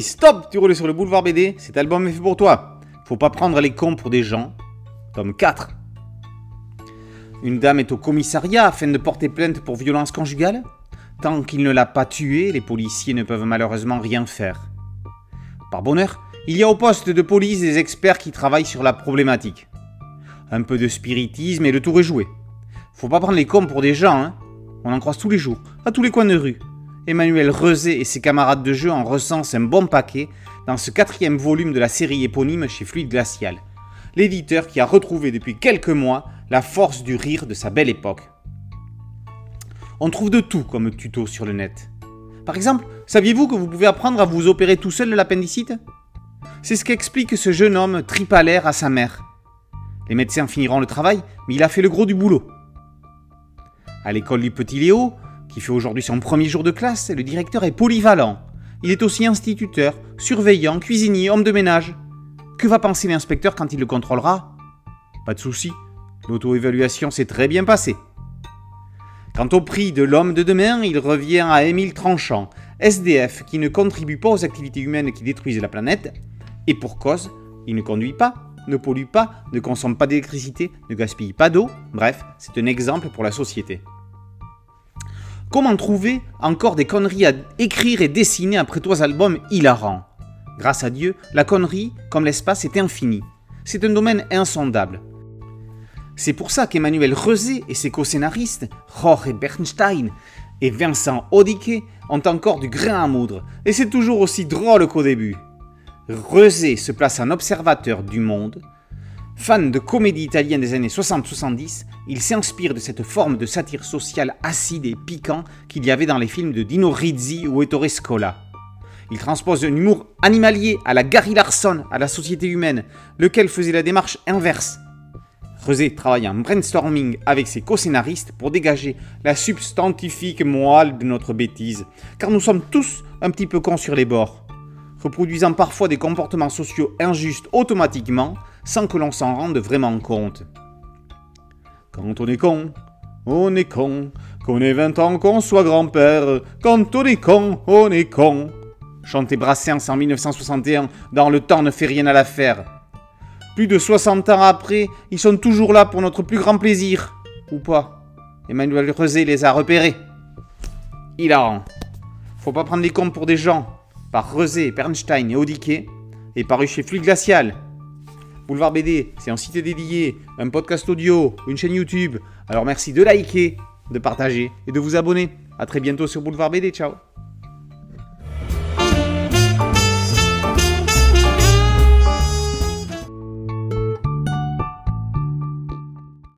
Stop Tu roules sur le boulevard BD, cet album est fait pour toi. Faut pas prendre les cons pour des gens. Tome 4. Une dame est au commissariat afin de porter plainte pour violence conjugale. Tant qu'il ne l'a pas tuée, les policiers ne peuvent malheureusement rien faire. Par bonheur, il y a au poste de police des experts qui travaillent sur la problématique. Un peu de spiritisme et le tour est joué. Faut pas prendre les cons pour des gens, hein. On en croise tous les jours, à tous les coins de rue. Emmanuel Rezé et ses camarades de jeu en recensent un bon paquet dans ce quatrième volume de la série éponyme chez Fluide Glacial, l'éditeur qui a retrouvé depuis quelques mois la force du rire de sa belle époque. On trouve de tout comme tuto sur le net. Par exemple, saviez-vous que vous pouvez apprendre à vous opérer tout seul de l'appendicite? C'est ce qu'explique ce jeune homme tripalaire à sa mère. Les médecins finiront le travail, mais il a fait le gros du boulot. À l'école du petit Léo, qui fait aujourd'hui son premier jour de classe, le directeur est polyvalent. Il est aussi instituteur, surveillant, cuisinier, homme de ménage. Que va penser l'inspecteur quand il le contrôlera? Pas de souci, l'auto-évaluation s'est très bien passée. Quant au prix de l'homme de demain, il revient à Émile Tranchant, SDF qui ne contribue pas aux activités humaines qui détruisent la planète, et pour cause, il ne conduit pas, ne pollue pas, ne consomme pas d'électricité, ne gaspille pas d'eau, bref, c'est un exemple pour la société. Comment trouver encore des conneries à écrire et dessiner après trois albums hilarants? Grâce à Dieu, la connerie, comme l'espace, est infinie. C'est un domaine insondable. C'est pour ça qu'Emmanuel Rezé et ses co-scénaristes, Jorge Bernstein et Vincent Odique, ont encore du grain à moudre, et c'est toujours aussi drôle qu'au début. Rezé se place en observateur du monde. Fan de comédie italienne des années 60-70, il s'inspire de cette forme de satire sociale acide et piquant qu'il y avait dans les films de Dino Rizzi ou Ettore Scola. Il transpose un humour animalier à la Gary Larson, à la société humaine, lequel faisait la démarche inverse. Rezé travaille en brainstorming avec ses co-scénaristes pour dégager la substantifique moelle de notre bêtise, car nous sommes tous un petit peu cons sur les bords, reproduisant parfois des comportements sociaux injustes automatiquement, sans que l'on s'en rende vraiment compte. Quand on est con, on est con, qu'on ait 20 ans, qu'on soit grand-père, quand on est con, on est con chantait Brassens en 1961 dans Le temps ne fait rien à l'affaire. Plus de 60 ans après, ils sont toujours là pour notre plus grand plaisir. Ou pas Emmanuel Rezé les a repérés. Hilarant. Faut pas prendre les comptes pour des gens. Par Rezé, Bernstein et Odiquet. Et paru chez Fluide Glacial. Boulevard BD, c'est un site dédié, un podcast audio, une chaîne YouTube. Alors merci de liker, de partager et de vous abonner. A très bientôt sur Boulevard BD. Ciao